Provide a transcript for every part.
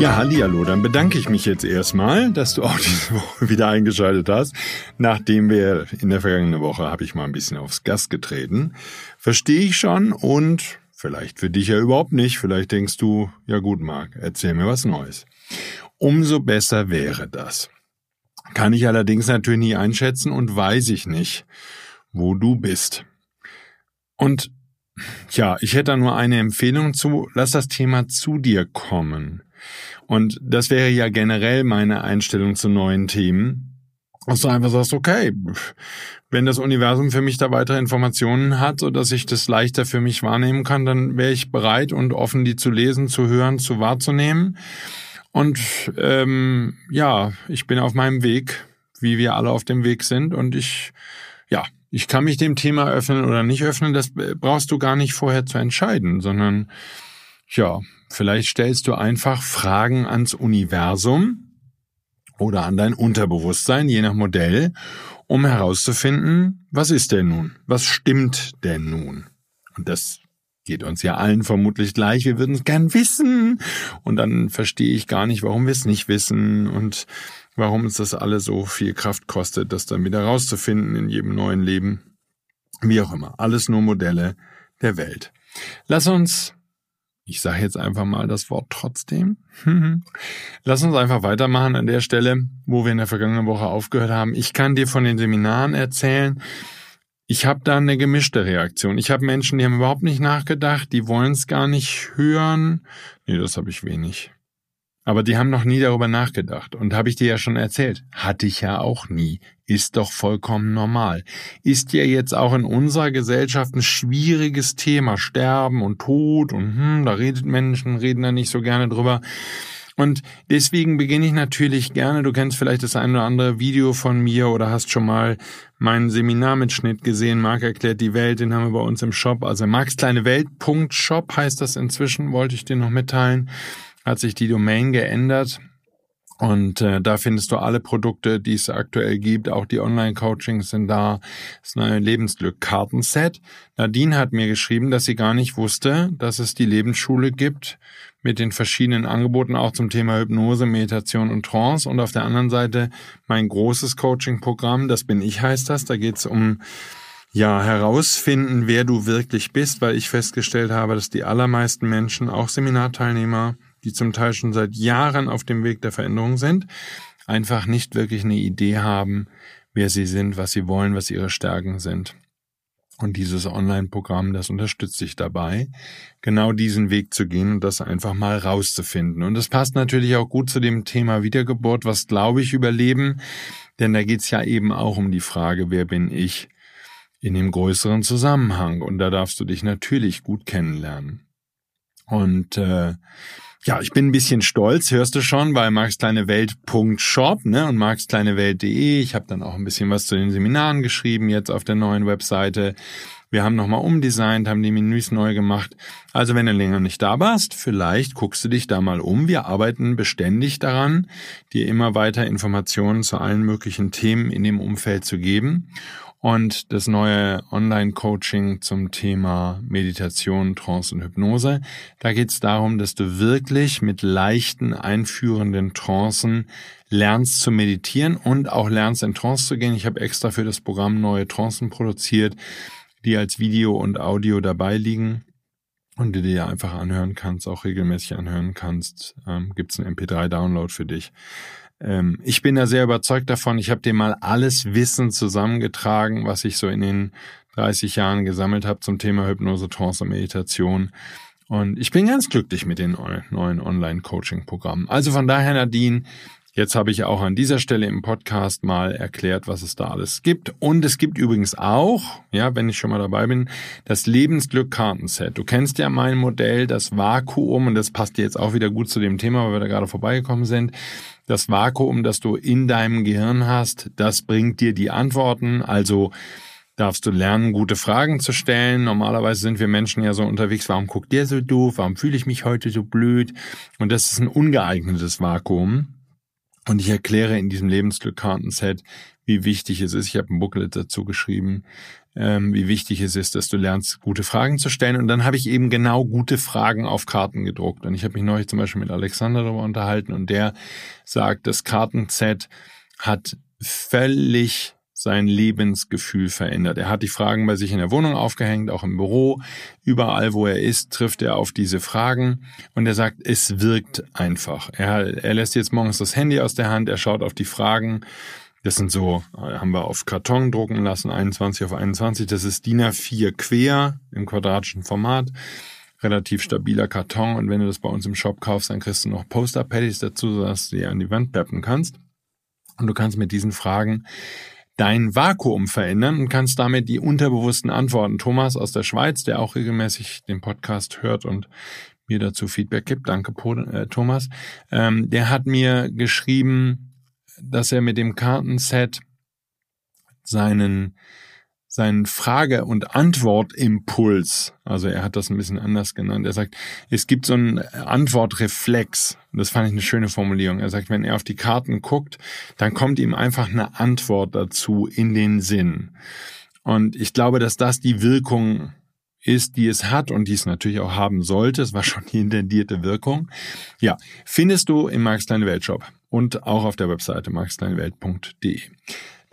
Ja, hallo, dann bedanke ich mich jetzt erstmal, dass du auch diese Woche wieder eingeschaltet hast. Nachdem wir in der vergangenen Woche habe ich mal ein bisschen aufs Gas getreten. Verstehe ich schon und vielleicht für dich ja überhaupt nicht. Vielleicht denkst du, ja gut, Marc, erzähl mir was Neues. Umso besser wäre das. Kann ich allerdings natürlich nie einschätzen und weiß ich nicht, wo du bist. Und ja, ich hätte da nur eine Empfehlung zu, lass das Thema zu dir kommen. Und das wäre ja generell meine Einstellung zu neuen Themen. Dass du einfach sagst, okay, wenn das Universum für mich da weitere Informationen hat, so dass ich das leichter für mich wahrnehmen kann, dann wäre ich bereit und offen, die zu lesen, zu hören, zu wahrzunehmen. Und ähm, ja, ich bin auf meinem Weg, wie wir alle auf dem Weg sind. Und ich, ja, ich kann mich dem Thema öffnen oder nicht öffnen. Das brauchst du gar nicht vorher zu entscheiden, sondern ja, Vielleicht stellst du einfach Fragen ans Universum oder an dein Unterbewusstsein, je nach Modell, um herauszufinden, was ist denn nun? Was stimmt denn nun? Und das geht uns ja allen vermutlich gleich. Wir würden es gern wissen. Und dann verstehe ich gar nicht, warum wir es nicht wissen und warum uns das alle so viel Kraft kostet, das dann wieder rauszufinden in jedem neuen Leben. Wie auch immer. Alles nur Modelle der Welt. Lass uns ich sage jetzt einfach mal das Wort trotzdem. Lass uns einfach weitermachen an der Stelle, wo wir in der vergangenen Woche aufgehört haben. Ich kann dir von den Seminaren erzählen. Ich habe da eine gemischte Reaktion. Ich habe Menschen, die haben überhaupt nicht nachgedacht, die wollen es gar nicht hören. Nee, das habe ich wenig. Aber die haben noch nie darüber nachgedacht. Und habe ich dir ja schon erzählt. Hatte ich ja auch nie. Ist doch vollkommen normal. Ist ja jetzt auch in unserer Gesellschaft ein schwieriges Thema. Sterben und Tod und hm, da redet Menschen, reden da nicht so gerne drüber. Und deswegen beginne ich natürlich gerne, du kennst vielleicht das ein oder andere Video von mir oder hast schon mal meinen Seminarmitschnitt gesehen. Marc erklärt die Welt, den haben wir bei uns im Shop. Also markskleineWelt.shop heißt das inzwischen, wollte ich dir noch mitteilen hat sich die Domain geändert. Und äh, da findest du alle Produkte, die es aktuell gibt. Auch die Online-Coachings sind da. Das neue Lebensglück-Kartenset. Nadine hat mir geschrieben, dass sie gar nicht wusste, dass es die Lebensschule gibt mit den verschiedenen Angeboten auch zum Thema Hypnose, Meditation und Trance. Und auf der anderen Seite mein großes Coaching-Programm, das bin ich heißt das. Da geht es um ja, herausfinden, wer du wirklich bist, weil ich festgestellt habe, dass die allermeisten Menschen, auch Seminarteilnehmer, die zum Teil schon seit Jahren auf dem Weg der Veränderung sind, einfach nicht wirklich eine Idee haben, wer sie sind, was sie wollen, was ihre Stärken sind. Und dieses Online-Programm, das unterstützt dich dabei, genau diesen Weg zu gehen und das einfach mal rauszufinden. Und das passt natürlich auch gut zu dem Thema Wiedergeburt, was glaube ich überleben, denn da geht's ja eben auch um die Frage, wer bin ich in dem größeren Zusammenhang. Und da darfst du dich natürlich gut kennenlernen. Und äh, ja, ich bin ein bisschen stolz, hörst du schon, bei markskleinewelt.shop ne, und markskleinewelt.de. Ich habe dann auch ein bisschen was zu den Seminaren geschrieben, jetzt auf der neuen Webseite. Wir haben nochmal umdesignt, haben die Menüs neu gemacht. Also wenn du länger nicht da warst, vielleicht guckst du dich da mal um. Wir arbeiten beständig daran, dir immer weiter Informationen zu allen möglichen Themen in dem Umfeld zu geben und das neue Online-Coaching zum Thema Meditation, Trance und Hypnose. Da geht es darum, dass du wirklich mit leichten, einführenden Trancen lernst zu meditieren und auch lernst in Trance zu gehen. Ich habe extra für das Programm neue Trancen produziert, die als Video und Audio dabei liegen und die du dir einfach anhören kannst, auch regelmäßig anhören kannst. Ähm, Gibt es einen MP3-Download für dich. Ähm, ich bin da sehr überzeugt davon. Ich habe dir mal alles Wissen zusammengetragen, was ich so in den 30 Jahren gesammelt habe zum Thema Hypnose, Trance und Meditation. Und ich bin ganz glücklich mit den neuen Online-Coaching-Programmen. Also von daher, Nadine, Jetzt habe ich auch an dieser Stelle im Podcast mal erklärt, was es da alles gibt. Und es gibt übrigens auch, ja, wenn ich schon mal dabei bin, das Lebensglück-Kartenset. Du kennst ja mein Modell, das Vakuum, und das passt jetzt auch wieder gut zu dem Thema, weil wir da gerade vorbeigekommen sind. Das Vakuum, das du in deinem Gehirn hast, das bringt dir die Antworten. Also darfst du lernen, gute Fragen zu stellen. Normalerweise sind wir Menschen ja so unterwegs, warum guckt der so doof, warum fühle ich mich heute so blöd? Und das ist ein ungeeignetes Vakuum. Und ich erkläre in diesem Lebensglück-Kartenset, wie wichtig es ist. Ich habe ein Booklet dazu geschrieben, ähm, wie wichtig es ist, dass du lernst, gute Fragen zu stellen. Und dann habe ich eben genau gute Fragen auf Karten gedruckt. Und ich habe mich neulich zum Beispiel mit Alexander darüber unterhalten und der sagt, das Kartenset hat völlig sein Lebensgefühl verändert. Er hat die Fragen bei sich in der Wohnung aufgehängt, auch im Büro. Überall, wo er ist, trifft er auf diese Fragen und er sagt, es wirkt einfach. Er, er lässt jetzt morgens das Handy aus der Hand, er schaut auf die Fragen. Das sind so, haben wir auf Karton drucken lassen, 21 auf 21. Das ist DIN A4 quer im quadratischen Format relativ stabiler Karton und wenn du das bei uns im Shop kaufst, dann kriegst du noch Poster-Paddies dazu, sodass du die an die Wand peppen kannst. Und du kannst mit diesen Fragen dein Vakuum verändern und kannst damit die unterbewussten Antworten. Thomas aus der Schweiz, der auch regelmäßig den Podcast hört und mir dazu Feedback gibt, danke äh, Thomas, ähm, der hat mir geschrieben, dass er mit dem Kartenset seinen seinen Frage- und Antwortimpuls, also er hat das ein bisschen anders genannt, er sagt, es gibt so einen Antwortreflex. Das fand ich eine schöne Formulierung. Er sagt, wenn er auf die Karten guckt, dann kommt ihm einfach eine Antwort dazu in den Sinn. Und ich glaube, dass das die Wirkung ist, die es hat und die es natürlich auch haben sollte. Es war schon die intendierte Wirkung. Ja, findest du im Marx Kleine Welt Shop und auch auf der Webseite marxkleinewelt.de.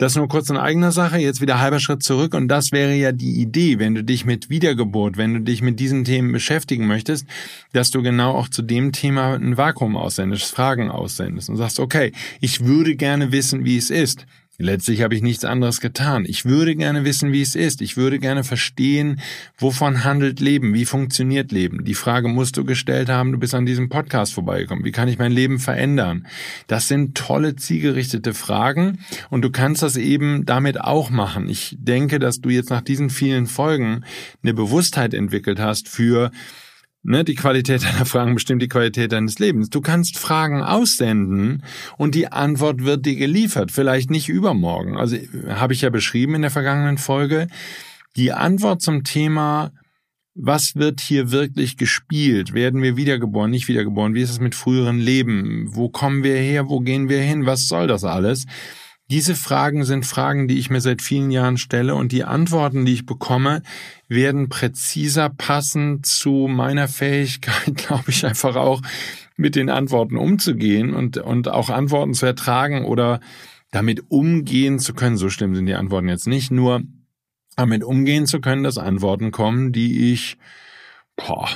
Das nur kurz in eigener Sache, jetzt wieder halber Schritt zurück und das wäre ja die Idee, wenn du dich mit Wiedergeburt, wenn du dich mit diesen Themen beschäftigen möchtest, dass du genau auch zu dem Thema ein Vakuum aussendest, Fragen aussendest und sagst, okay, ich würde gerne wissen, wie es ist. Letztlich habe ich nichts anderes getan. Ich würde gerne wissen, wie es ist. Ich würde gerne verstehen, wovon handelt Leben, wie funktioniert Leben. Die Frage musst du gestellt haben, du bist an diesem Podcast vorbeigekommen. Wie kann ich mein Leben verändern? Das sind tolle, zielgerichtete Fragen und du kannst das eben damit auch machen. Ich denke, dass du jetzt nach diesen vielen Folgen eine Bewusstheit entwickelt hast für Ne, die Qualität deiner Fragen bestimmt die Qualität deines Lebens. Du kannst Fragen aussenden und die Antwort wird dir geliefert. Vielleicht nicht übermorgen. Also habe ich ja beschrieben in der vergangenen Folge. Die Antwort zum Thema, was wird hier wirklich gespielt? Werden wir wiedergeboren, nicht wiedergeboren? Wie ist es mit früheren Leben? Wo kommen wir her? Wo gehen wir hin? Was soll das alles? Diese Fragen sind Fragen, die ich mir seit vielen Jahren stelle und die Antworten, die ich bekomme, werden präziser passen zu meiner Fähigkeit, glaube ich, einfach auch mit den Antworten umzugehen und, und auch Antworten zu ertragen oder damit umgehen zu können. So schlimm sind die Antworten jetzt nicht, nur damit umgehen zu können, dass Antworten kommen, die ich boah,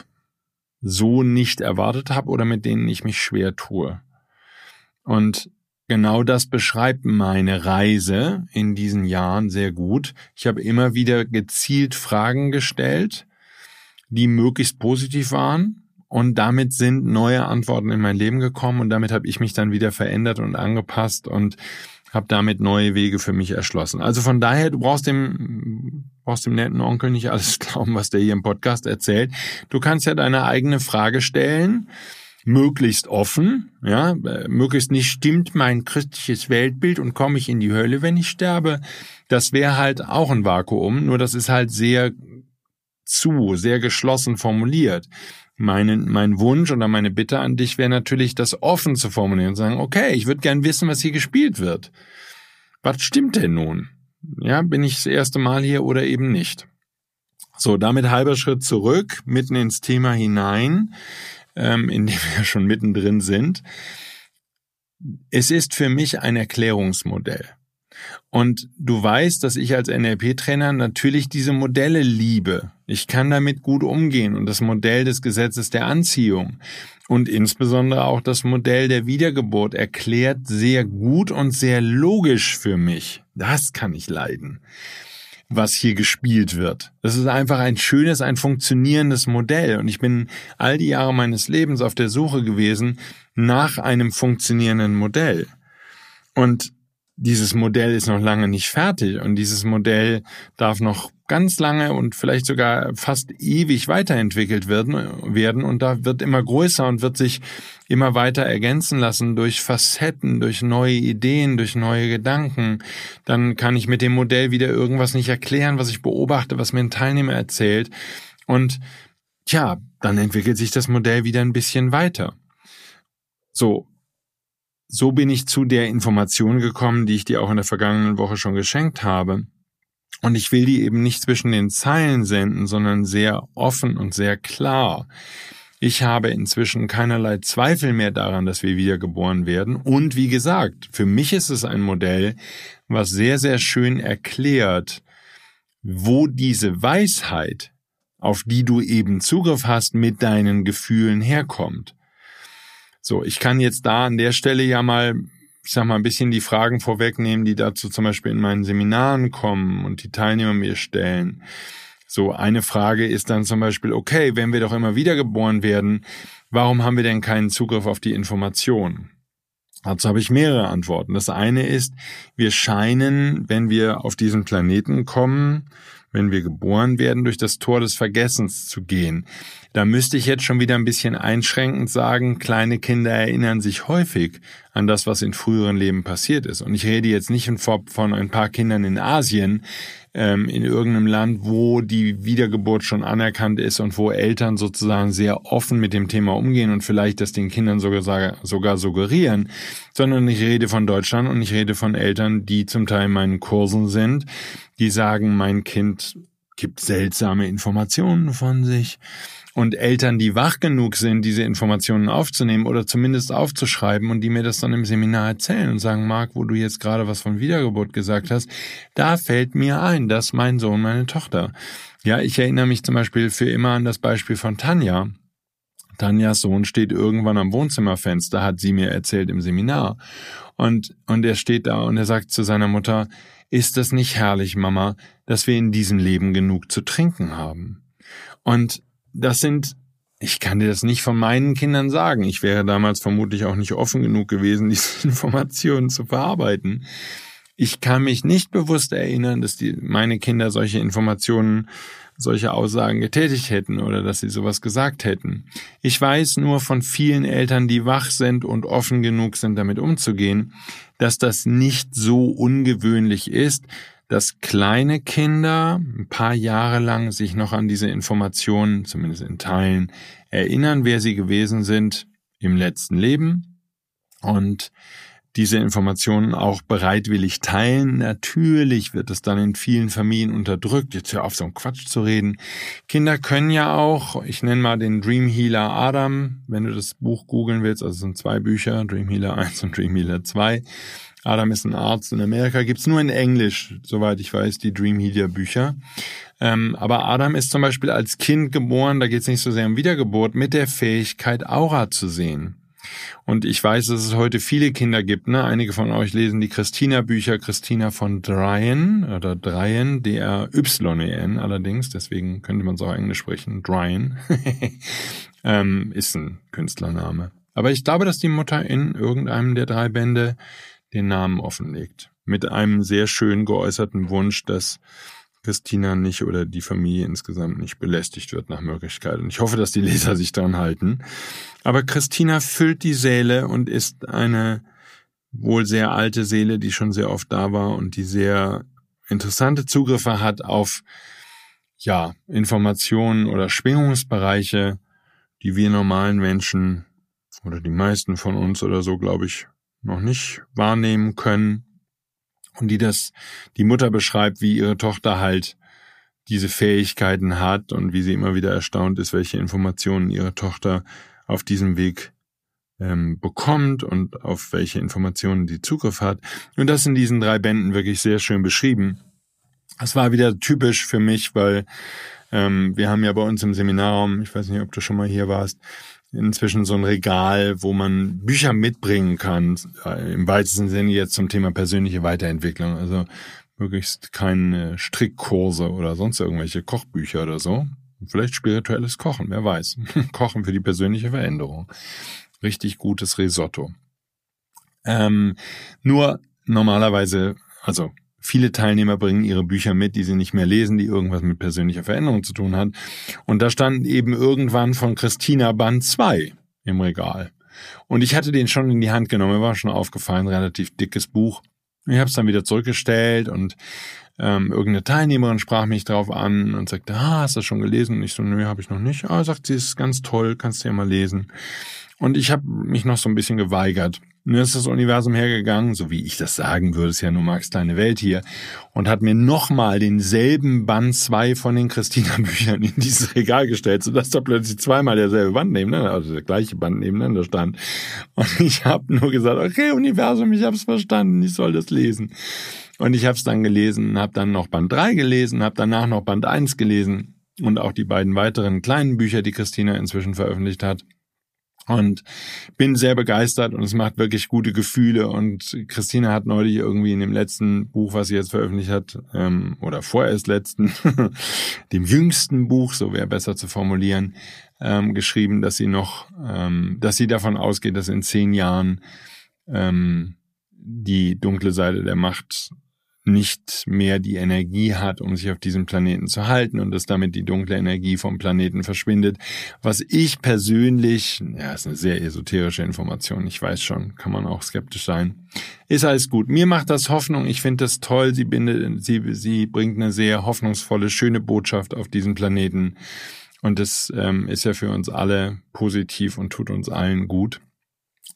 so nicht erwartet habe oder mit denen ich mich schwer tue. Und Genau das beschreibt meine Reise in diesen Jahren sehr gut. Ich habe immer wieder gezielt Fragen gestellt, die möglichst positiv waren. Und damit sind neue Antworten in mein Leben gekommen und damit habe ich mich dann wieder verändert und angepasst und habe damit neue Wege für mich erschlossen. Also von daher, du brauchst dem, brauchst dem netten Onkel nicht alles glauben, was der hier im Podcast erzählt. Du kannst ja deine eigene Frage stellen möglichst offen, ja, möglichst nicht stimmt mein christliches Weltbild und komme ich in die Hölle, wenn ich sterbe. Das wäre halt auch ein Vakuum, nur das ist halt sehr zu, sehr geschlossen formuliert. Mein, mein Wunsch oder meine Bitte an dich wäre natürlich, das offen zu formulieren und sagen, okay, ich würde gern wissen, was hier gespielt wird. Was stimmt denn nun? Ja, bin ich das erste Mal hier oder eben nicht? So, damit halber Schritt zurück, mitten ins Thema hinein ähm, in dem wir schon mittendrin sind. Es ist für mich ein Erklärungsmodell. Und du weißt, dass ich als NLP-Trainer natürlich diese Modelle liebe. Ich kann damit gut umgehen und das Modell des Gesetzes der Anziehung und insbesondere auch das Modell der Wiedergeburt erklärt sehr gut und sehr logisch für mich. Das kann ich leiden. Was hier gespielt wird. Das ist einfach ein schönes, ein funktionierendes Modell. Und ich bin all die Jahre meines Lebens auf der Suche gewesen nach einem funktionierenden Modell. Und dieses Modell ist noch lange nicht fertig und dieses Modell darf noch ganz lange und vielleicht sogar fast ewig weiterentwickelt werden, werden und da wird immer größer und wird sich immer weiter ergänzen lassen durch Facetten, durch neue Ideen, durch neue Gedanken. Dann kann ich mit dem Modell wieder irgendwas nicht erklären, was ich beobachte, was mir ein Teilnehmer erzählt und tja, dann entwickelt sich das Modell wieder ein bisschen weiter. So, so bin ich zu der Information gekommen, die ich dir auch in der vergangenen Woche schon geschenkt habe. Und ich will die eben nicht zwischen den Zeilen senden, sondern sehr offen und sehr klar. Ich habe inzwischen keinerlei Zweifel mehr daran, dass wir wiedergeboren werden. Und wie gesagt, für mich ist es ein Modell, was sehr, sehr schön erklärt, wo diese Weisheit, auf die du eben Zugriff hast, mit deinen Gefühlen herkommt. So, ich kann jetzt da an der Stelle ja mal, ich sag mal, ein bisschen die Fragen vorwegnehmen, die dazu zum Beispiel in meinen Seminaren kommen und die Teilnehmer mir stellen. So, eine Frage ist dann zum Beispiel, okay, wenn wir doch immer wieder geboren werden, warum haben wir denn keinen Zugriff auf die Information? Dazu habe ich mehrere Antworten. Das eine ist, wir scheinen, wenn wir auf diesen Planeten kommen, wenn wir geboren werden, durch das Tor des Vergessens zu gehen. Da müsste ich jetzt schon wieder ein bisschen einschränkend sagen, kleine Kinder erinnern sich häufig an das, was in früheren Leben passiert ist. Und ich rede jetzt nicht von ein paar Kindern in Asien, ähm, in irgendeinem Land, wo die Wiedergeburt schon anerkannt ist und wo Eltern sozusagen sehr offen mit dem Thema umgehen und vielleicht das den Kindern sogar, sogar suggerieren, sondern ich rede von Deutschland und ich rede von Eltern, die zum Teil in meinen Kursen sind, die sagen, mein Kind gibt seltsame Informationen von sich und Eltern, die wach genug sind, diese Informationen aufzunehmen oder zumindest aufzuschreiben und die mir das dann im Seminar erzählen und sagen, Marc, wo du jetzt gerade was von Wiedergeburt gesagt hast, da fällt mir ein, dass mein Sohn, meine Tochter. Ja, ich erinnere mich zum Beispiel für immer an das Beispiel von Tanja. Tanjas Sohn steht irgendwann am Wohnzimmerfenster, hat sie mir erzählt im Seminar. Und, und er steht da und er sagt zu seiner Mutter, ist das nicht herrlich, Mama, dass wir in diesem Leben genug zu trinken haben? Und das sind, ich kann dir das nicht von meinen Kindern sagen. Ich wäre damals vermutlich auch nicht offen genug gewesen, diese Informationen zu verarbeiten. Ich kann mich nicht bewusst erinnern, dass die, meine Kinder solche Informationen, solche Aussagen getätigt hätten oder dass sie sowas gesagt hätten. Ich weiß nur von vielen Eltern, die wach sind und offen genug sind, damit umzugehen, dass das nicht so ungewöhnlich ist, dass kleine Kinder ein paar Jahre lang sich noch an diese Informationen, zumindest in Teilen, erinnern, wer sie gewesen sind im letzten Leben und diese Informationen auch bereitwillig teilen. Natürlich wird es dann in vielen Familien unterdrückt. Jetzt hör auf, so einen Quatsch zu reden. Kinder können ja auch, ich nenne mal den Dream Healer Adam, wenn du das Buch googeln willst, also es sind zwei Bücher, Dream Healer 1 und Dream Healer 2. Adam ist ein Arzt. In Amerika gibt's nur in Englisch, soweit ich weiß, die Dream Media Bücher. Ähm, aber Adam ist zum Beispiel als Kind geboren, da geht's nicht so sehr um Wiedergeburt, mit der Fähigkeit, Aura zu sehen. Und ich weiß, dass es heute viele Kinder gibt. Ne? Einige von euch lesen die Christina-Bücher, Christina von Dryen oder Dryen, D-R-Y-E-N allerdings, deswegen könnte man es auch Englisch sprechen, Dryen, ähm, ist ein Künstlername. Aber ich glaube, dass die Mutter in irgendeinem der drei Bände den Namen offenlegt. Mit einem sehr schön geäußerten Wunsch, dass Christina nicht oder die Familie insgesamt nicht belästigt wird nach Möglichkeit. Und ich hoffe, dass die Leser sich daran halten. Aber Christina füllt die Säle und ist eine wohl sehr alte Seele, die schon sehr oft da war und die sehr interessante Zugriffe hat auf ja, Informationen oder Schwingungsbereiche, die wir normalen Menschen oder die meisten von uns oder so, glaube ich, noch nicht wahrnehmen können und die das, die Mutter beschreibt, wie ihre Tochter halt diese Fähigkeiten hat und wie sie immer wieder erstaunt ist, welche Informationen ihre Tochter auf diesem Weg ähm, bekommt und auf welche Informationen die Zugriff hat. Und das in diesen drei Bänden wirklich sehr schön beschrieben. Das war wieder typisch für mich, weil ähm, wir haben ja bei uns im Seminarraum, ich weiß nicht, ob du schon mal hier warst, inzwischen so ein Regal, wo man Bücher mitbringen kann, äh, im weitesten Sinne jetzt zum Thema persönliche Weiterentwicklung. Also möglichst keine Strickkurse oder sonst irgendwelche Kochbücher oder so. Vielleicht spirituelles Kochen, wer weiß. Kochen für die persönliche Veränderung. Richtig gutes Risotto. Ähm, nur normalerweise, also viele Teilnehmer bringen ihre Bücher mit, die sie nicht mehr lesen, die irgendwas mit persönlicher Veränderung zu tun hat. Und da stand eben irgendwann von Christina Band 2 im Regal. Und ich hatte den schon in die Hand genommen, war schon aufgefallen, relativ dickes Buch. Ich habe es dann wieder zurückgestellt und ähm, irgendeine Teilnehmerin sprach mich drauf an und sagte, ah, hast du das schon gelesen? Und ich so, nö, habe ich noch nicht. Ah, sagt sie, ist ganz toll, kannst du ja mal lesen. Und ich habe mich noch so ein bisschen geweigert. Nun ist das Universum hergegangen, so wie ich das sagen würde, ist ja nur Max kleine Welt hier, und hat mir nochmal denselben Band zwei von den Christina-Büchern in dieses Regal gestellt, sodass da plötzlich zweimal derselbe Band nebeneinander, also der gleiche Band nebeneinander stand. Und ich habe nur gesagt, okay, Universum, ich habe es verstanden, ich soll das lesen. Und ich habe es dann gelesen, habe dann noch Band drei gelesen, habe danach noch Band eins gelesen und auch die beiden weiteren kleinen Bücher, die Christina inzwischen veröffentlicht hat und bin sehr begeistert und es macht wirklich gute Gefühle. Und Christina hat neulich irgendwie in dem letzten Buch, was sie jetzt veröffentlicht hat, ähm, oder vorerst letzten, dem jüngsten Buch, so wäre besser zu formulieren, ähm, geschrieben, dass sie noch, ähm, dass sie davon ausgeht, dass in zehn Jahren ähm, die dunkle Seite der Macht nicht mehr die Energie hat, um sich auf diesem Planeten zu halten und dass damit die dunkle Energie vom Planeten verschwindet. Was ich persönlich, ja, ist eine sehr esoterische Information, ich weiß schon, kann man auch skeptisch sein. Ist alles gut. Mir macht das Hoffnung, ich finde das toll, sie, bindet, sie, sie bringt eine sehr hoffnungsvolle, schöne Botschaft auf diesen Planeten. Und das ähm, ist ja für uns alle positiv und tut uns allen gut.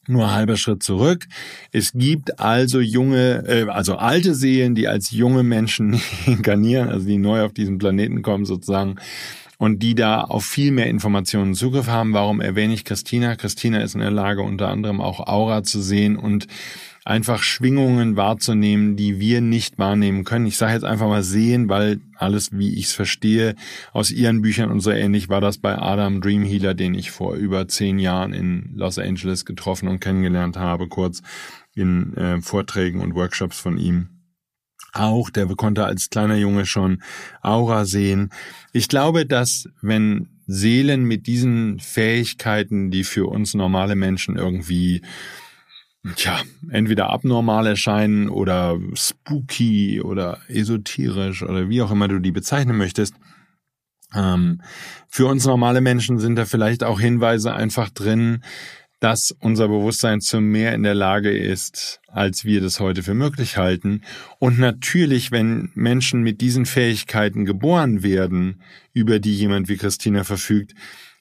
Nur halber Schritt zurück. Es gibt also junge, äh, also alte Seelen, die als junge Menschen inkarnieren, also die neu auf diesen Planeten kommen sozusagen und die da auf viel mehr Informationen Zugriff haben. Warum erwähne ich Christina? Christina ist in der Lage, unter anderem auch Aura zu sehen und einfach Schwingungen wahrzunehmen, die wir nicht wahrnehmen können. Ich sage jetzt einfach mal sehen, weil alles, wie ich es verstehe, aus ihren Büchern und so ähnlich war das bei Adam Dream Healer, den ich vor über zehn Jahren in Los Angeles getroffen und kennengelernt habe, kurz in äh, Vorträgen und Workshops von ihm auch, der konnte als kleiner Junge schon Aura sehen. Ich glaube, dass wenn Seelen mit diesen Fähigkeiten, die für uns normale Menschen irgendwie tja, entweder abnormal erscheinen oder spooky oder esoterisch oder wie auch immer du die bezeichnen möchtest. Ähm, für uns normale Menschen sind da vielleicht auch Hinweise einfach drin, dass unser Bewusstsein zu mehr in der Lage ist, als wir das heute für möglich halten. Und natürlich, wenn Menschen mit diesen Fähigkeiten geboren werden, über die jemand wie Christina verfügt,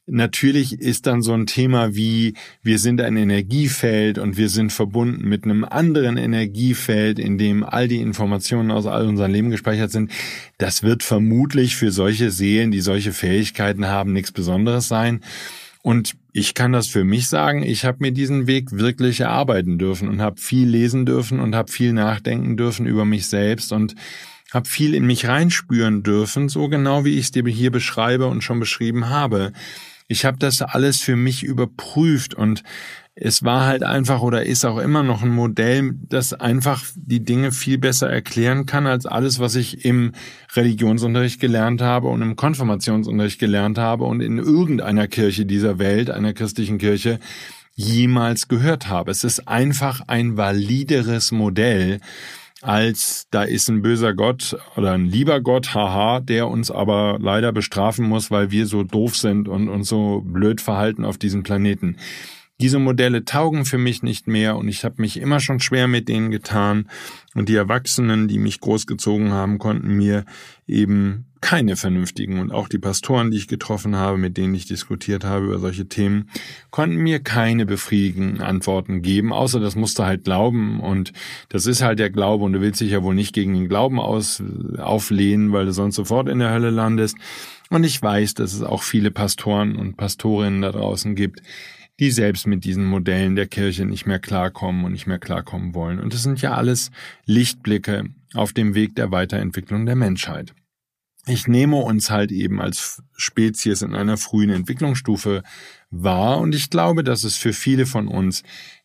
Natürlich ist dann so ein Thema wie, wir sind ein Energiefeld und wir sind verbunden mit einem anderen Energiefeld, in dem all die Informationen aus all unserem Leben gespeichert sind. Das wird vermutlich für solche Seelen, die solche Fähigkeiten haben, nichts Besonderes sein. Und ich kann das für mich sagen, ich habe mir diesen Weg wirklich erarbeiten dürfen und habe viel lesen dürfen und habe viel nachdenken dürfen über mich selbst und habe viel in mich reinspüren dürfen, so genau wie ich es dir hier beschreibe und schon beschrieben habe. Ich habe das alles für mich überprüft und es war halt einfach oder ist auch immer noch ein Modell, das einfach die Dinge viel besser erklären kann als alles, was ich im Religionsunterricht gelernt habe und im Konfirmationsunterricht gelernt habe und in irgendeiner Kirche dieser Welt, einer christlichen Kirche, jemals gehört habe. Es ist einfach ein valideres Modell, als da ist ein böser Gott oder ein lieber Gott, haha, der uns aber leider bestrafen muss, weil wir so doof sind und uns so blöd verhalten auf diesem Planeten. Diese Modelle taugen für mich nicht mehr und ich habe mich immer schon schwer mit denen getan und die Erwachsenen, die mich großgezogen haben, konnten mir eben keine vernünftigen und auch die Pastoren, die ich getroffen habe, mit denen ich diskutiert habe über solche Themen, konnten mir keine befriedigenden Antworten geben, außer das musste halt glauben und das ist halt der Glaube und du willst dich ja wohl nicht gegen den Glauben aus, auflehnen, weil du sonst sofort in der Hölle landest. Und ich weiß, dass es auch viele Pastoren und Pastorinnen da draußen gibt, die selbst mit diesen Modellen der Kirche nicht mehr klarkommen und nicht mehr klarkommen wollen. Und das sind ja alles Lichtblicke auf dem Weg der Weiterentwicklung der Menschheit. Ich nehme uns halt eben als Spezies in einer frühen Entwicklungsstufe wahr und ich glaube, dass es für viele von uns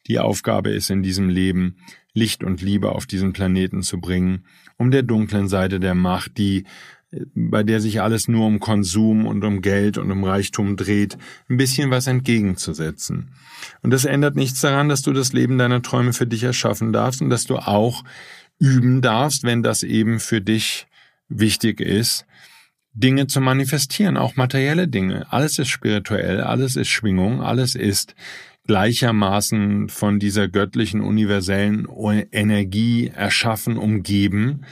die Aufgabe ist, in diesem Leben Licht und Liebe auf diesen Planeten zu bringen, um der dunklen Seite der Macht, die bei der sich alles nur um Konsum und um Geld und um Reichtum dreht, ein bisschen was entgegenzusetzen. Und das ändert nichts daran, dass du das Leben deiner Träume für dich erschaffen darfst und dass du auch üben darfst, wenn das eben für dich wichtig ist, Dinge zu manifestieren, auch materielle Dinge. Alles ist spirituell, alles ist Schwingung, alles ist gleichermaßen von dieser göttlichen universellen Energie erschaffen, umgeben.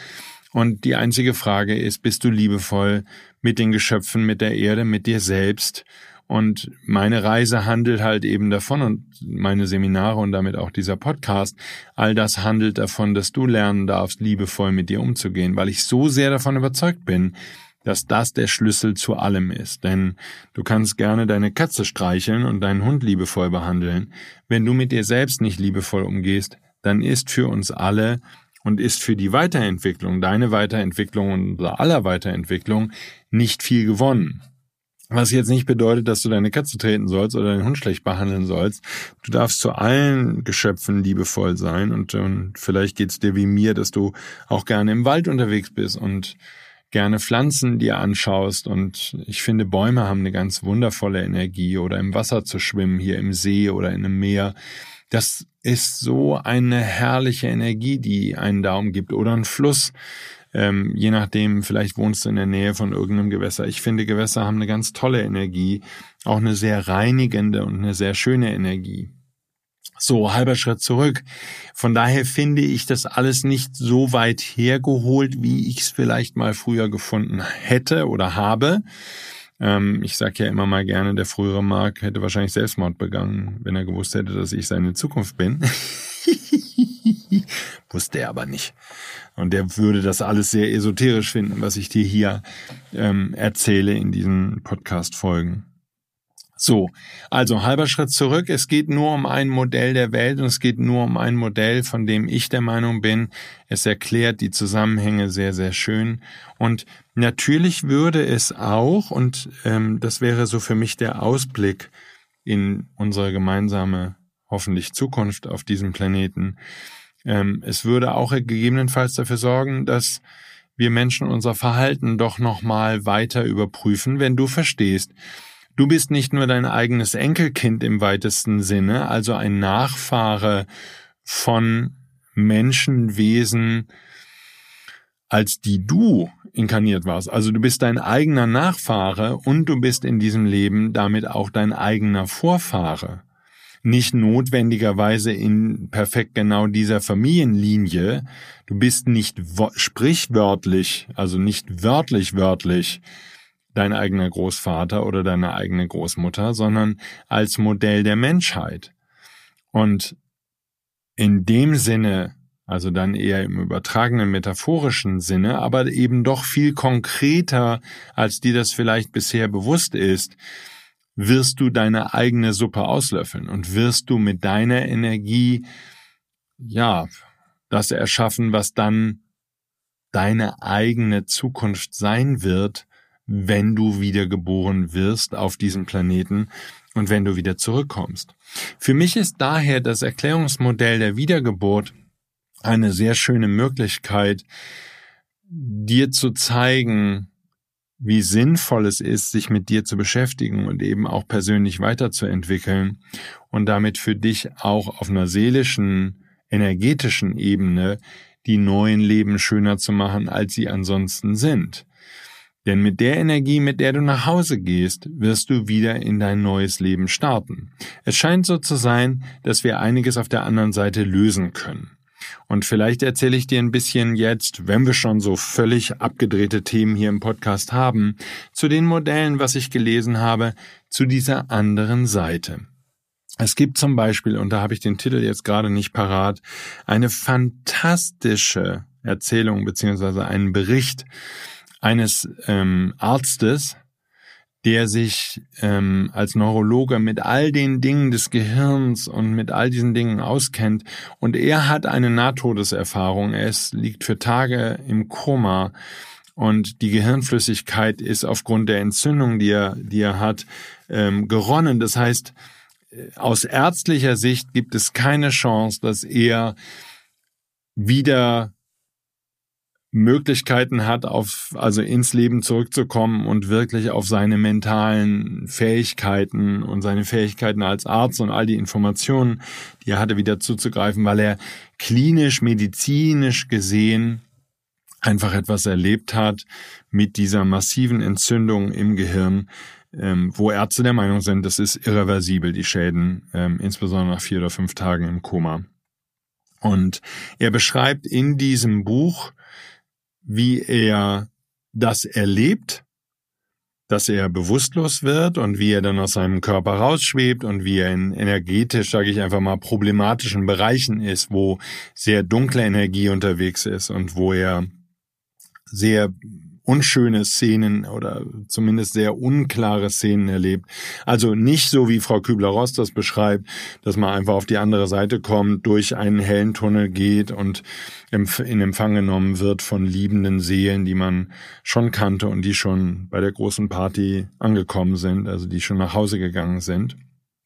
Und die einzige Frage ist, bist du liebevoll mit den Geschöpfen, mit der Erde, mit dir selbst? Und meine Reise handelt halt eben davon und meine Seminare und damit auch dieser Podcast, all das handelt davon, dass du lernen darfst, liebevoll mit dir umzugehen, weil ich so sehr davon überzeugt bin, dass das der Schlüssel zu allem ist. Denn du kannst gerne deine Katze streicheln und deinen Hund liebevoll behandeln. Wenn du mit dir selbst nicht liebevoll umgehst, dann ist für uns alle und ist für die Weiterentwicklung, deine Weiterentwicklung und aller Weiterentwicklung nicht viel gewonnen. Was jetzt nicht bedeutet, dass du deine Katze treten sollst oder deinen Hund schlecht behandeln sollst. Du darfst zu allen Geschöpfen liebevoll sein und, und vielleicht geht's dir wie mir, dass du auch gerne im Wald unterwegs bist und gerne Pflanzen dir anschaust und ich finde Bäume haben eine ganz wundervolle Energie oder im Wasser zu schwimmen, hier im See oder in einem Meer. Das ist so eine herrliche Energie, die einen da umgibt. Oder ein Fluss, ähm, je nachdem, vielleicht wohnst du in der Nähe von irgendeinem Gewässer. Ich finde, Gewässer haben eine ganz tolle Energie, auch eine sehr reinigende und eine sehr schöne Energie. So, halber Schritt zurück. Von daher finde ich das alles nicht so weit hergeholt, wie ich es vielleicht mal früher gefunden hätte oder habe. Ähm, ich sage ja immer mal gerne, der frühere Mark hätte wahrscheinlich Selbstmord begangen, wenn er gewusst hätte, dass ich seine Zukunft bin. Wusste er aber nicht. Und der würde das alles sehr esoterisch finden, was ich dir hier ähm, erzähle in diesen Podcast-Folgen. So, also halber Schritt zurück. Es geht nur um ein Modell der Welt und es geht nur um ein Modell, von dem ich der Meinung bin, es erklärt die Zusammenhänge sehr, sehr schön. Und natürlich würde es auch, und ähm, das wäre so für mich der Ausblick in unsere gemeinsame, hoffentlich Zukunft auf diesem Planeten, ähm, es würde auch gegebenenfalls dafür sorgen, dass wir Menschen unser Verhalten doch nochmal weiter überprüfen, wenn du verstehst, Du bist nicht nur dein eigenes Enkelkind im weitesten Sinne, also ein Nachfahre von Menschenwesen, als die du inkarniert warst. Also du bist dein eigener Nachfahre und du bist in diesem Leben damit auch dein eigener Vorfahre. Nicht notwendigerweise in perfekt genau dieser Familienlinie. Du bist nicht sprichwörtlich, also nicht wörtlich wörtlich dein eigener Großvater oder deine eigene Großmutter, sondern als Modell der Menschheit. Und in dem Sinne, also dann eher im übertragenen metaphorischen Sinne, aber eben doch viel konkreter, als dir das vielleicht bisher bewusst ist, wirst du deine eigene Suppe auslöffeln und wirst du mit deiner Energie, ja, das erschaffen, was dann deine eigene Zukunft sein wird, wenn du wiedergeboren wirst auf diesem Planeten und wenn du wieder zurückkommst. Für mich ist daher das Erklärungsmodell der Wiedergeburt eine sehr schöne Möglichkeit, dir zu zeigen, wie sinnvoll es ist, sich mit dir zu beschäftigen und eben auch persönlich weiterzuentwickeln und damit für dich auch auf einer seelischen, energetischen Ebene die neuen Leben schöner zu machen, als sie ansonsten sind. Denn mit der Energie, mit der du nach Hause gehst, wirst du wieder in dein neues Leben starten. Es scheint so zu sein, dass wir einiges auf der anderen Seite lösen können. Und vielleicht erzähle ich dir ein bisschen jetzt, wenn wir schon so völlig abgedrehte Themen hier im Podcast haben, zu den Modellen, was ich gelesen habe, zu dieser anderen Seite. Es gibt zum Beispiel, und da habe ich den Titel jetzt gerade nicht parat, eine fantastische Erzählung beziehungsweise einen Bericht eines ähm, Arztes, der sich ähm, als Neurologe mit all den Dingen des Gehirns und mit all diesen Dingen auskennt. Und er hat eine Nahtodeserfahrung. Er liegt für Tage im Koma und die Gehirnflüssigkeit ist aufgrund der Entzündung, die er, die er hat, ähm, geronnen. Das heißt, äh, aus ärztlicher Sicht gibt es keine Chance, dass er wieder Möglichkeiten hat, auf, also ins Leben zurückzukommen und wirklich auf seine mentalen Fähigkeiten und seine Fähigkeiten als Arzt und all die Informationen, die er hatte, wieder zuzugreifen, weil er klinisch, medizinisch gesehen einfach etwas erlebt hat mit dieser massiven Entzündung im Gehirn, ähm, wo Ärzte der Meinung sind, das ist irreversibel, die Schäden, ähm, insbesondere nach vier oder fünf Tagen im Koma. Und er beschreibt in diesem Buch, wie er das erlebt, dass er bewusstlos wird und wie er dann aus seinem Körper rausschwebt und wie er in energetisch, sage ich einfach mal, problematischen Bereichen ist, wo sehr dunkle Energie unterwegs ist und wo er sehr unschöne Szenen oder zumindest sehr unklare Szenen erlebt. Also nicht so wie Frau Kübler-Ross das beschreibt, dass man einfach auf die andere Seite kommt, durch einen hellen Tunnel geht und in Empfang genommen wird von liebenden Seelen, die man schon kannte und die schon bei der großen Party angekommen sind, also die schon nach Hause gegangen sind,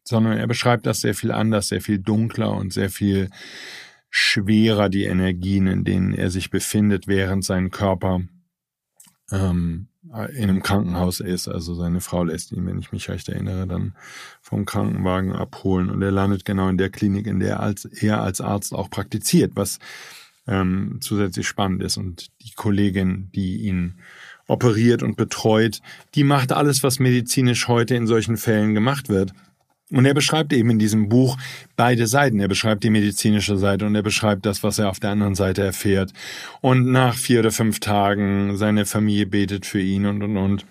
sondern er beschreibt das sehr viel anders, sehr viel dunkler und sehr viel schwerer die Energien, in denen er sich befindet, während sein Körper ähm, in einem Krankenhaus ist. Also seine Frau lässt ihn, wenn ich mich recht erinnere, dann vom Krankenwagen abholen und er landet genau in der Klinik, in der als, er als Arzt auch praktiziert, was ähm, zusätzlich spannend ist. Und die Kollegin, die ihn operiert und betreut, die macht alles, was medizinisch heute in solchen Fällen gemacht wird. Und er beschreibt eben in diesem Buch beide Seiten. Er beschreibt die medizinische Seite und er beschreibt das, was er auf der anderen Seite erfährt. Und nach vier oder fünf Tagen seine Familie betet für ihn und, und, und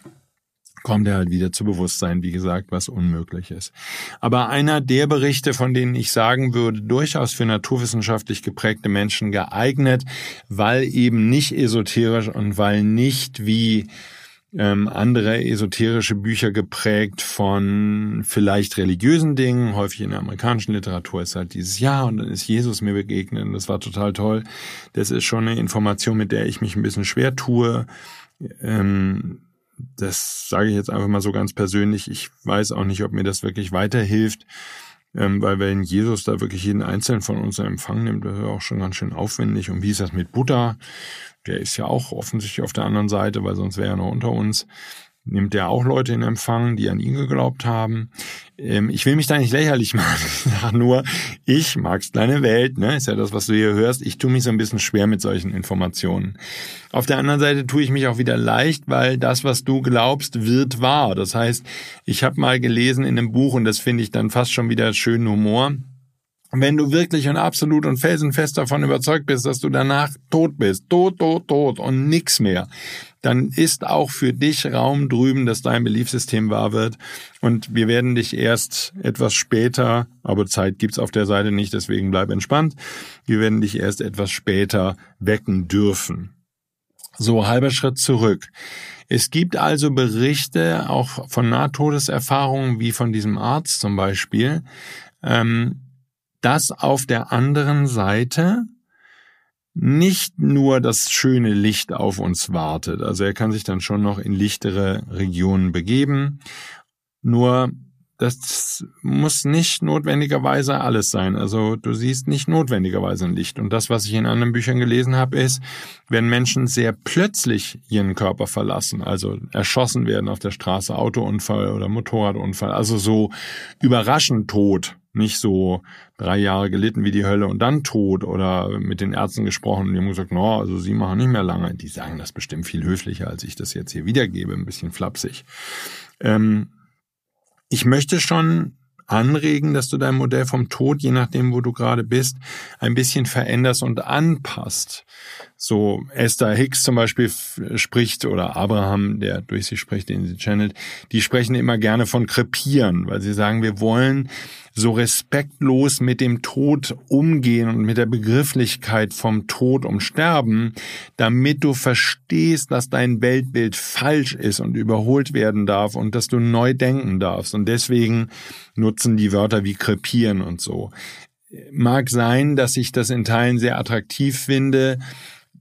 kommt er halt wieder zu Bewusstsein, wie gesagt, was unmöglich ist. Aber einer der Berichte, von denen ich sagen würde, durchaus für naturwissenschaftlich geprägte Menschen geeignet, weil eben nicht esoterisch und weil nicht wie ähm, andere esoterische Bücher geprägt von vielleicht religiösen Dingen. Häufig in der amerikanischen Literatur ist halt dieses Jahr und dann ist Jesus mir begegnet und das war total toll. Das ist schon eine Information, mit der ich mich ein bisschen schwer tue. Ähm, das sage ich jetzt einfach mal so ganz persönlich. Ich weiß auch nicht, ob mir das wirklich weiterhilft. Ähm, weil wenn Jesus da wirklich jeden Einzelnen von uns in Empfang nimmt, das ist auch schon ganz schön aufwendig. Und wie ist das mit Buddha? der ist ja auch offensichtlich auf der anderen Seite, weil sonst wäre er noch unter uns. Nimmt er auch Leute in Empfang, die an ihn geglaubt haben. Ähm, ich will mich da nicht lächerlich machen. Ich sage nur, ich mag's kleine Welt, ne? Ist ja das, was du hier hörst. Ich tue mich so ein bisschen schwer mit solchen Informationen. Auf der anderen Seite tue ich mich auch wieder leicht, weil das, was du glaubst, wird wahr. Das heißt, ich habe mal gelesen in einem Buch, und das finde ich dann fast schon wieder schönen Humor, wenn du wirklich und absolut und felsenfest davon überzeugt bist, dass du danach tot bist, tot, tot, tot und nix mehr, dann ist auch für dich Raum drüben, dass dein Beliefsystem wahr wird. Und wir werden dich erst etwas später, aber Zeit gibt's auf der Seite nicht, deswegen bleib entspannt. Wir werden dich erst etwas später wecken dürfen. So, halber Schritt zurück. Es gibt also Berichte auch von Nahtodeserfahrungen, wie von diesem Arzt zum Beispiel, ähm, dass auf der anderen Seite nicht nur das schöne Licht auf uns wartet. Also er kann sich dann schon noch in lichtere Regionen begeben. Nur das muss nicht notwendigerweise alles sein. Also du siehst nicht notwendigerweise ein Licht. Und das, was ich in anderen Büchern gelesen habe, ist, wenn Menschen sehr plötzlich ihren Körper verlassen, also erschossen werden auf der Straße, Autounfall oder Motorradunfall, also so überraschend tot, nicht so drei Jahre gelitten wie die Hölle und dann tot oder mit den Ärzten gesprochen und die haben gesagt, no, also sie machen nicht mehr lange. Die sagen das bestimmt viel höflicher, als ich das jetzt hier wiedergebe, ein bisschen flapsig. Ähm, ich möchte schon anregen, dass du dein Modell vom Tod, je nachdem, wo du gerade bist, ein bisschen veränderst und anpasst. So Esther Hicks zum Beispiel spricht oder Abraham, der durch sie spricht, den sie channelt, die sprechen immer gerne von krepieren, weil sie sagen, wir wollen so respektlos mit dem Tod umgehen und mit der Begrifflichkeit vom Tod um Sterben, damit du verstehst, dass dein Weltbild falsch ist und überholt werden darf und dass du neu denken darfst. Und deswegen nutzen die Wörter wie krepieren und so. Mag sein, dass ich das in Teilen sehr attraktiv finde,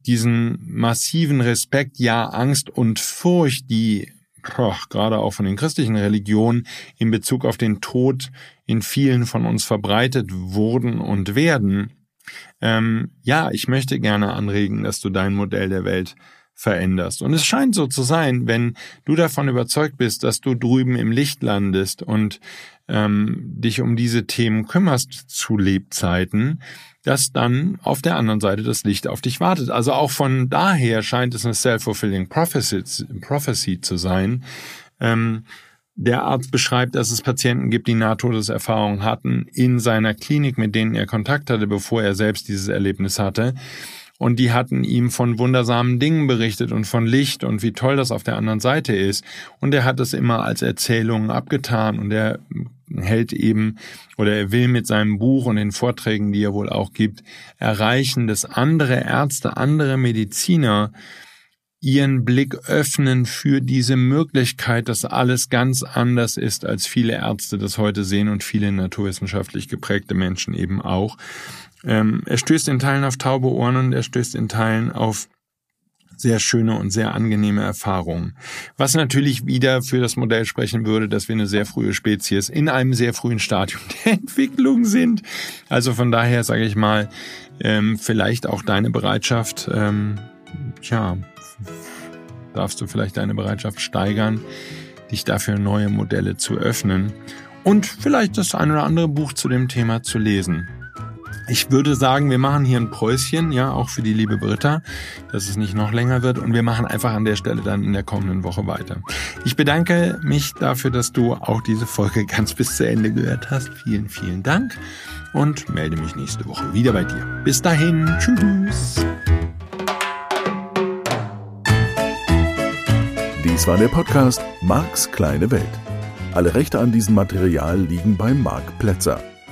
diesen massiven Respekt, ja Angst und Furcht, die boah, gerade auch von den christlichen Religionen in Bezug auf den Tod in vielen von uns verbreitet wurden und werden, ähm, ja, ich möchte gerne anregen, dass du dein Modell der Welt veränderst. Und es scheint so zu sein, wenn du davon überzeugt bist, dass du drüben im Licht landest und ähm, dich um diese Themen kümmerst zu Lebzeiten, dass dann auf der anderen Seite das Licht auf dich wartet. Also auch von daher scheint es eine self-fulfilling prophecy, zu sein. Ähm, der Arzt beschreibt, dass es Patienten gibt, die Nahtodeserfahrungen hatten in seiner Klinik, mit denen er Kontakt hatte, bevor er selbst dieses Erlebnis hatte. Und die hatten ihm von wundersamen Dingen berichtet und von Licht und wie toll das auf der anderen Seite ist. Und er hat es immer als Erzählungen abgetan und er hält eben oder er will mit seinem Buch und den Vorträgen, die er wohl auch gibt, erreichen, dass andere Ärzte, andere Mediziner ihren Blick öffnen für diese Möglichkeit, dass alles ganz anders ist, als viele Ärzte das heute sehen und viele naturwissenschaftlich geprägte Menschen eben auch. Ähm, er stößt in Teilen auf taube Ohren und er stößt in Teilen auf sehr schöne und sehr angenehme Erfahrungen. Was natürlich wieder für das Modell sprechen würde, dass wir eine sehr frühe Spezies in einem sehr frühen Stadium der Entwicklung sind. Also von daher sage ich mal, ähm, vielleicht auch deine Bereitschaft, ähm, tja, darfst du vielleicht deine Bereitschaft steigern, dich dafür neue Modelle zu öffnen und vielleicht das ein oder andere Buch zu dem Thema zu lesen. Ich würde sagen, wir machen hier ein Päuschen, ja, auch für die liebe Britta, dass es nicht noch länger wird und wir machen einfach an der Stelle dann in der kommenden Woche weiter. Ich bedanke mich dafür, dass du auch diese Folge ganz bis zu Ende gehört hast. Vielen, vielen Dank und melde mich nächste Woche wieder bei dir. Bis dahin, tschüss. Dies war der Podcast Marks kleine Welt. Alle Rechte an diesem Material liegen bei Marc Plätzer.